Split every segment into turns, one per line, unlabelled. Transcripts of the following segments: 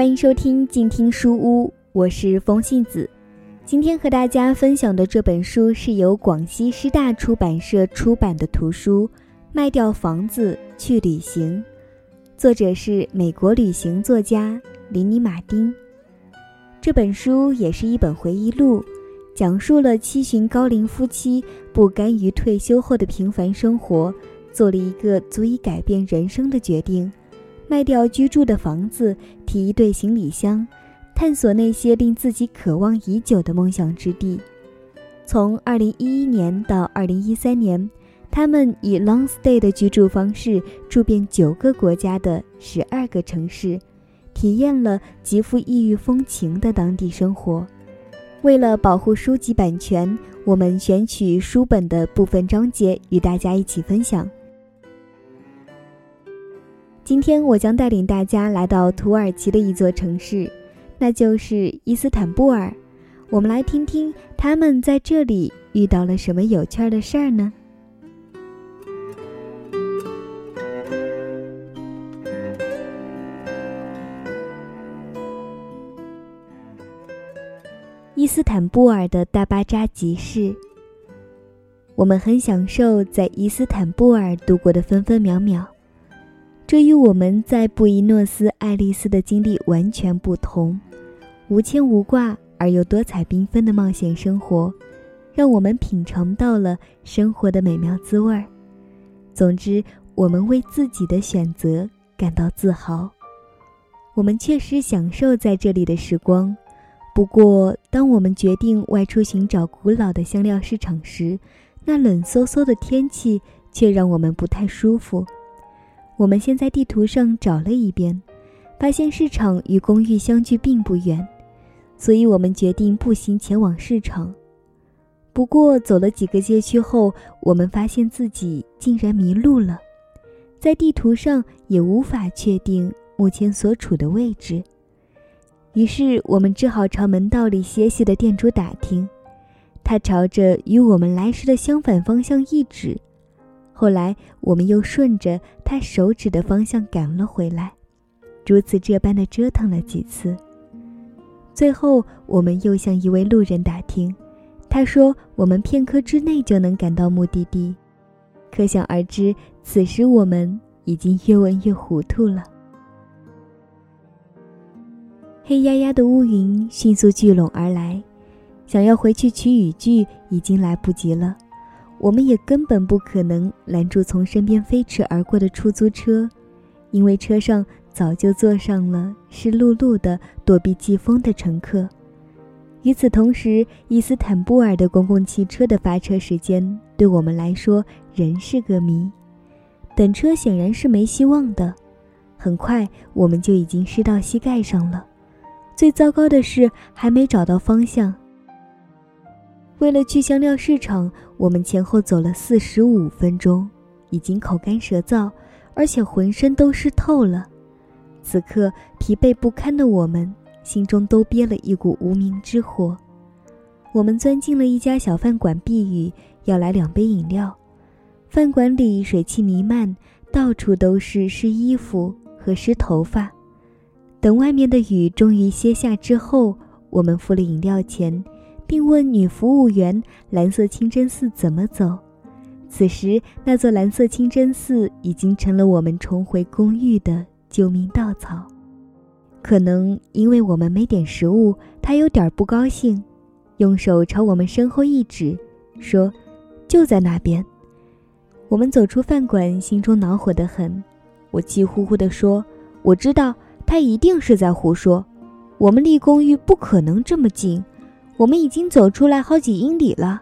欢迎收听静听书屋，我是风信子。今天和大家分享的这本书是由广西师大出版社出版的图书《卖掉房子去旅行》，作者是美国旅行作家林尼·马丁。这本书也是一本回忆录，讲述了七旬高龄夫妻不甘于退休后的平凡生活，做了一个足以改变人生的决定。卖掉居住的房子，提一对行李箱，探索那些令自己渴望已久的梦想之地。从2011年到2013年，他们以 long stay 的居住方式住遍九个国家的十二个城市，体验了极富异域风情的当地生活。为了保护书籍版权，我们选取书本的部分章节与大家一起分享。今天我将带领大家来到土耳其的一座城市，那就是伊斯坦布尔。我们来听听他们在这里遇到了什么有趣的事儿呢？伊斯坦布尔的大巴扎集市，我们很享受在伊斯坦布尔度过的分分秒秒。这与我们在布宜诺斯艾利斯的经历完全不同，无牵无挂而又多彩缤纷的冒险生活，让我们品尝到了生活的美妙滋味儿。总之，我们为自己的选择感到自豪。我们确实享受在这里的时光，不过，当我们决定外出寻找古老的香料市场时，那冷飕飕的天气却让我们不太舒服。我们先在地图上找了一遍，发现市场与公寓相距并不远，所以我们决定步行前往市场。不过走了几个街区后，我们发现自己竟然迷路了，在地图上也无法确定目前所处的位置。于是我们只好朝门道里歇息的店主打听，他朝着与我们来时的相反方向一指。后来，我们又顺着他手指的方向赶了回来，如此这般的折腾了几次。最后，我们又向一位路人打听，他说我们片刻之内就能赶到目的地。可想而知，此时我们已经越问越糊涂了。黑压压的乌云迅速聚拢而来，想要回去取雨具已经来不及了。我们也根本不可能拦住从身边飞驰而过的出租车，因为车上早就坐上了湿漉漉的躲避季风的乘客。与此同时，伊斯坦布尔的公共汽车的发车时间对我们来说仍是个谜。等车显然是没希望的。很快，我们就已经湿到膝盖上了。最糟糕的是，还没找到方向。为了去香料市场，我们前后走了四十五分钟，已经口干舌燥，而且浑身都湿透了。此刻疲惫不堪的我们，心中都憋了一股无名之火。我们钻进了一家小饭馆避雨，要来两杯饮料。饭馆里水汽弥漫，到处都是湿衣服和湿头发。等外面的雨终于歇下之后，我们付了饮料钱。并问女服务员：“蓝色清真寺怎么走？”此时，那座蓝色清真寺已经成了我们重回公寓的救命稻草。可能因为我们没点食物，他有点不高兴，用手朝我们身后一指，说：“就在那边。”我们走出饭馆，心中恼火得很。我气呼呼地说：“我知道，他一定是在胡说。我们离公寓不可能这么近。”我们已经走出来好几英里了。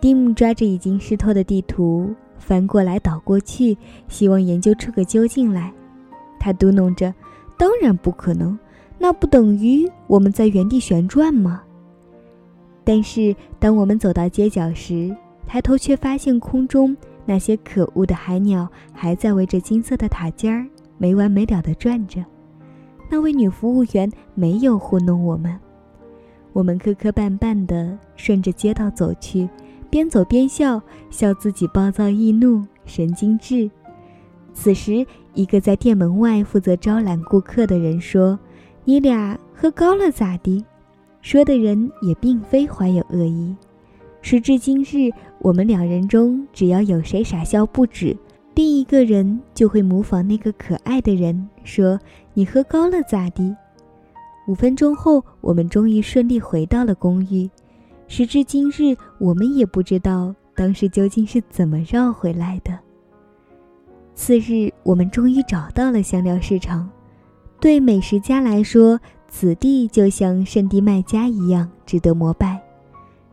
蒂姆抓着已经湿透的地图，翻过来倒过去，希望研究出个究竟来。他嘟哝着：“当然不可能，那不等于我们在原地旋转吗？”但是当我们走到街角时，抬头却发现空中那些可恶的海鸟还在围着金色的塔尖儿没完没了地转着。那位女服务员没有糊弄我们。我们磕磕绊绊地顺着街道走去，边走边笑，笑自己暴躁易怒、神经质。此时，一个在店门外负责招揽顾客的人说：“你俩喝高了咋地？”说的人也并非怀有恶意。时至今日，我们两人中只要有谁傻笑不止，另一个人就会模仿那个可爱的人说：“你喝高了咋地？”五分钟后，我们终于顺利回到了公寓。时至今日，我们也不知道当时究竟是怎么绕回来的。次日，我们终于找到了香料市场。对美食家来说，此地就像圣地麦加一样值得膜拜。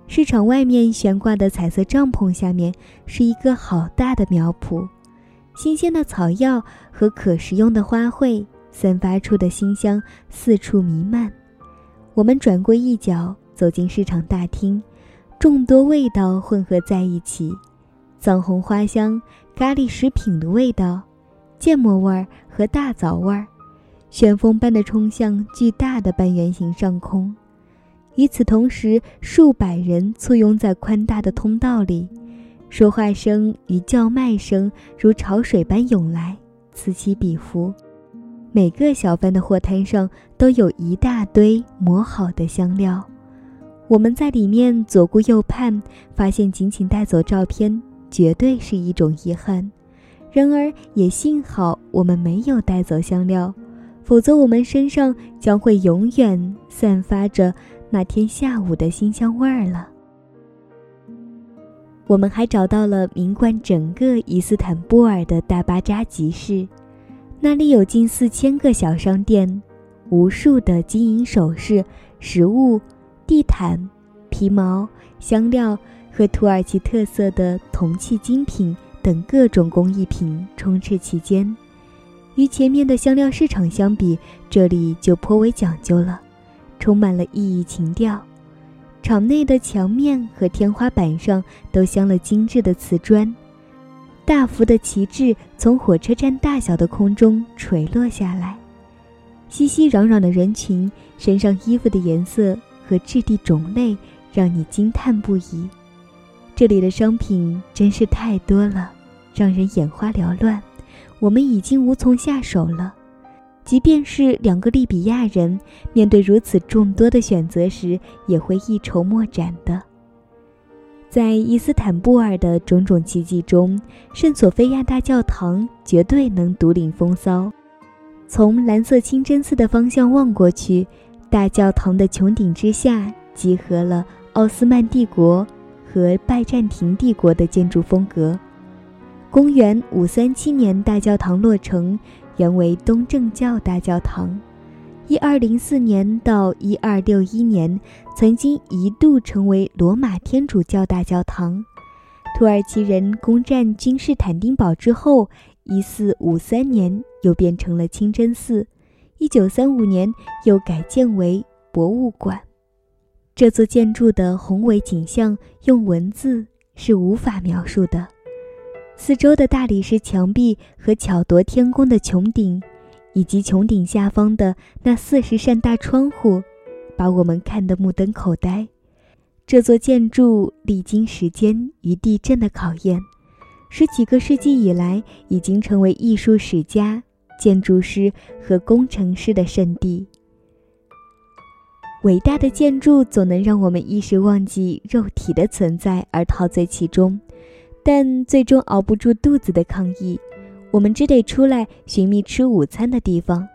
市场外面悬挂的彩色帐篷下面是一个好大的苗圃，新鲜的草药和可食用的花卉散发出的馨香四处弥漫。我们转过一角。走进市场大厅，众多味道混合在一起：藏红花香、咖喱食品的味道、芥末味儿和大枣味儿，旋风般的冲向巨大的半圆形上空。与此同时，数百人簇拥在宽大的通道里，说话声与叫卖声如潮水般涌来，此起彼伏。每个小贩的货摊上都有一大堆磨好的香料。我们在里面左顾右盼，发现仅仅带走照片绝对是一种遗憾。然而也幸好我们没有带走香料，否则我们身上将会永远散发着那天下午的新香味儿了。我们还找到了名冠整个伊斯坦布尔的大巴扎集市，那里有近四千个小商店，无数的金银首饰、食物。地毯、皮毛、香料和土耳其特色的铜器精品等各种工艺品充斥其间。与前面的香料市场相比，这里就颇为讲究了，充满了异域情调。场内的墙面和天花板上都镶了精致的瓷砖，大幅的旗帜从火车站大小的空中垂落下来，熙熙攘攘的人群，身上衣服的颜色。和质地种类让你惊叹不已，这里的商品真是太多了，让人眼花缭乱。我们已经无从下手了，即便是两个利比亚人，面对如此众多的选择时，也会一筹莫展的。在伊斯坦布尔的种种奇迹中，圣索菲亚大教堂绝对能独领风骚。从蓝色清真寺的方向望过去。大教堂的穹顶之下，集合了奥斯曼帝国和拜占庭帝国的建筑风格。公元五三七年，大教堂落成，原为东正教大教堂。一二零四年到一二六一年，曾经一度成为罗马天主教大教堂。土耳其人攻占君士坦丁堡之后，一四五三年又变成了清真寺。一九三五年又改建为博物馆。这座建筑的宏伟景象用文字是无法描述的。四周的大理石墙壁和巧夺天工的穹顶，以及穹顶下方的那四十扇大窗户，把我们看得目瞪口呆。这座建筑历经时间与地震的考验，十几个世纪以来已经成为艺术史家。建筑师和工程师的圣地。伟大的建筑总能让我们一时忘记肉体的存在而陶醉其中，但最终熬不住肚子的抗议，我们只得出来寻觅吃午餐的地方。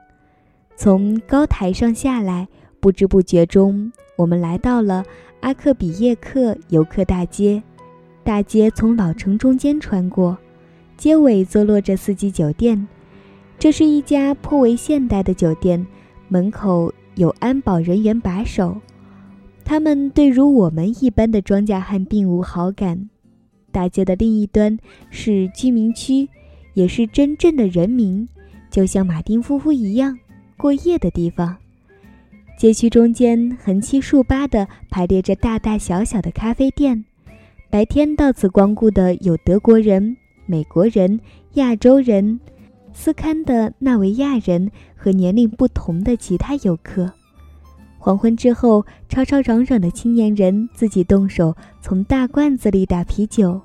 从高台上下来，不知不觉中，我们来到了阿克比叶克游客大街。大街从老城中间穿过，街尾坐落着四季酒店。这是一家颇为现代的酒店，门口有安保人员把守。他们对如我们一般的庄稼汉并无好感。大街的另一端是居民区，也是真正的人民，就像马丁夫妇一样过夜的地方。街区中间横七竖八地排列着大大小小的咖啡店，白天到此光顾的有德国人、美国人、亚洲人。斯堪的纳维亚人和年龄不同的其他游客，黄昏之后，吵吵嚷嚷的青年人自己动手从大罐子里打啤酒，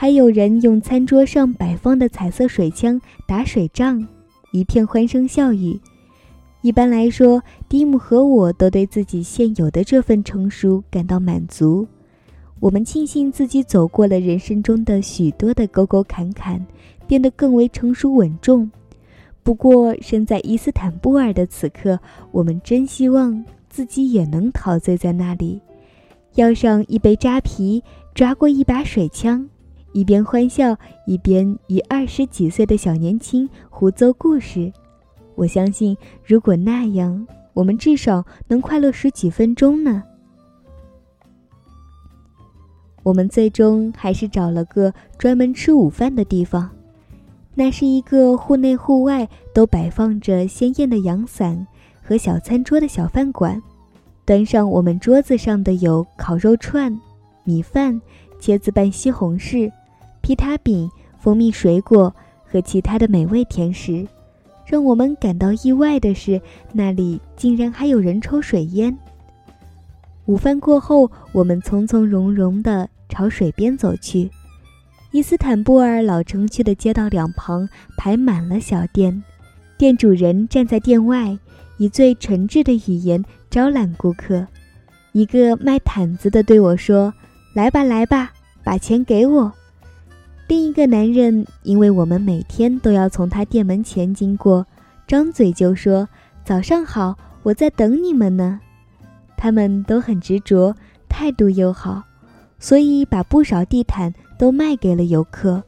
还有人用餐桌上摆放的彩色水枪打水仗，一片欢声笑语。一般来说，蒂姆和我都对自己现有的这份成熟感到满足。我们庆幸自己走过了人生中的许多的沟沟坎坎，变得更为成熟稳重。不过，身在伊斯坦布尔的此刻，我们真希望自己也能陶醉在那里，要上一杯扎啤，抓过一把水枪，一边欢笑，一边与二十几岁的小年轻胡诌故事。我相信，如果那样，我们至少能快乐十几分钟呢。我们最终还是找了个专门吃午饭的地方，那是一个户内户外都摆放着鲜艳的阳伞和小餐桌的小饭馆。端上我们桌子上的有烤肉串、米饭、茄子拌西红柿、皮塔饼、蜂蜜水果和其他的美味甜食。让我们感到意外的是，那里竟然还有人抽水烟。午饭过后，我们从从容容地朝水边走去。伊斯坦布尔老城区的街道两旁排满了小店，店主人站在店外，以最诚挚的语言招揽顾客。一个卖毯子的对我说：“来吧，来吧，把钱给我。”另一个男人，因为我们每天都要从他店门前经过，张嘴就说：“早上好，我在等你们呢。”他们都很执着，态度又好，所以把不少地毯都卖给了游客。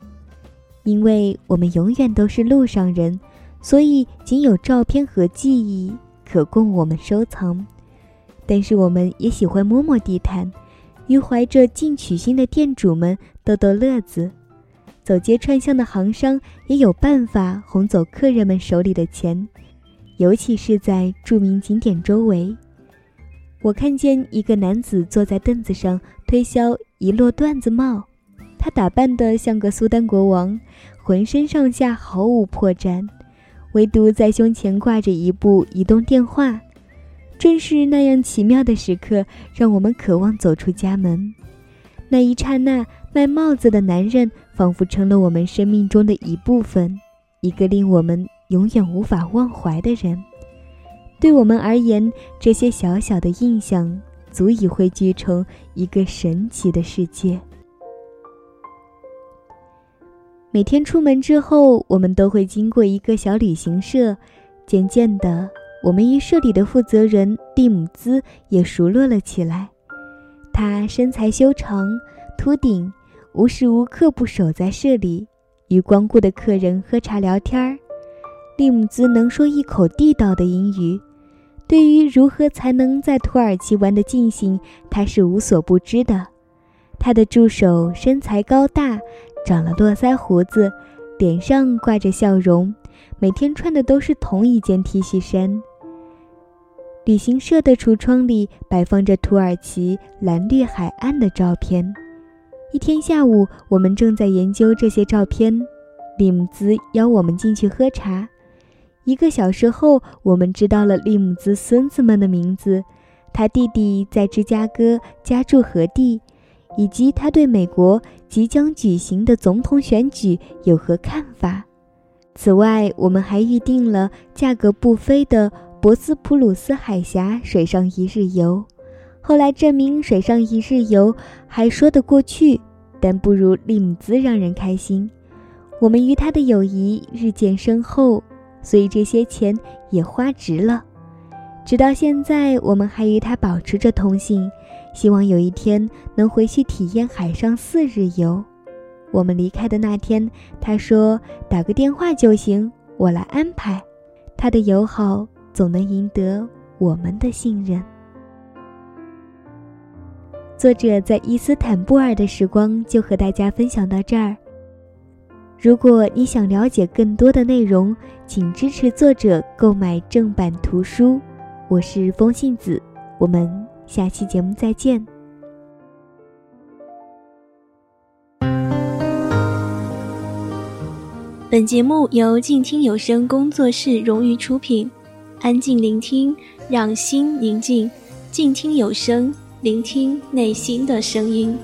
因为我们永远都是路上人，所以仅有照片和记忆可供我们收藏。但是我们也喜欢摸摸地毯，与怀着进取心的店主们逗逗乐子。走街串巷的行商也有办法哄走客人们手里的钱，尤其是在著名景点周围。我看见一个男子坐在凳子上推销一摞缎子帽，他打扮得像个苏丹国王，浑身上下毫无破绽，唯独在胸前挂着一部移动电话。正是那样奇妙的时刻，让我们渴望走出家门。那一刹那，卖帽子的男人仿佛成了我们生命中的一部分，一个令我们永远无法忘怀的人。对我们而言，这些小小的印象足以汇聚成一个神奇的世界。每天出门之后，我们都会经过一个小旅行社。渐渐的，我们与社里的负责人蒂姆兹也熟络了起来。他身材修长、秃顶，无时无刻不守在社里，与光顾的客人喝茶聊天儿。利姆兹能说一口地道的英语。对于如何才能在土耳其玩得尽兴，他是无所不知的。他的助手身材高大，长了络腮胡子，脸上挂着笑容，每天穿的都是同一件 T 恤衫。旅行社的橱窗里摆放着土耳其蓝绿海岸的照片。一天下午，我们正在研究这些照片，利姆兹邀我们进去喝茶。一个小时后，我们知道了利姆兹孙子们的名字，他弟弟在芝加哥家住何地，以及他对美国即将举行的总统选举有何看法。此外，我们还预定了价格不菲的博斯普鲁斯海峡水上一日游。后来证明，水上一日游还说得过去，但不如利姆兹让人开心。我们与他的友谊日渐深厚。所以这些钱也花值了。直到现在，我们还与他保持着通信，希望有一天能回去体验海上四日游。我们离开的那天，他说：“打个电话就行，我来安排。”他的友好总能赢得我们的信任。作者在伊斯坦布尔的时光就和大家分享到这儿。如果你想了解更多的内容，请支持作者购买正版图书。我是风信子，我们下期节目再见。
本节目由静听有声工作室荣誉出品，安静聆听，让心宁静，静听有声，聆听内心的声音。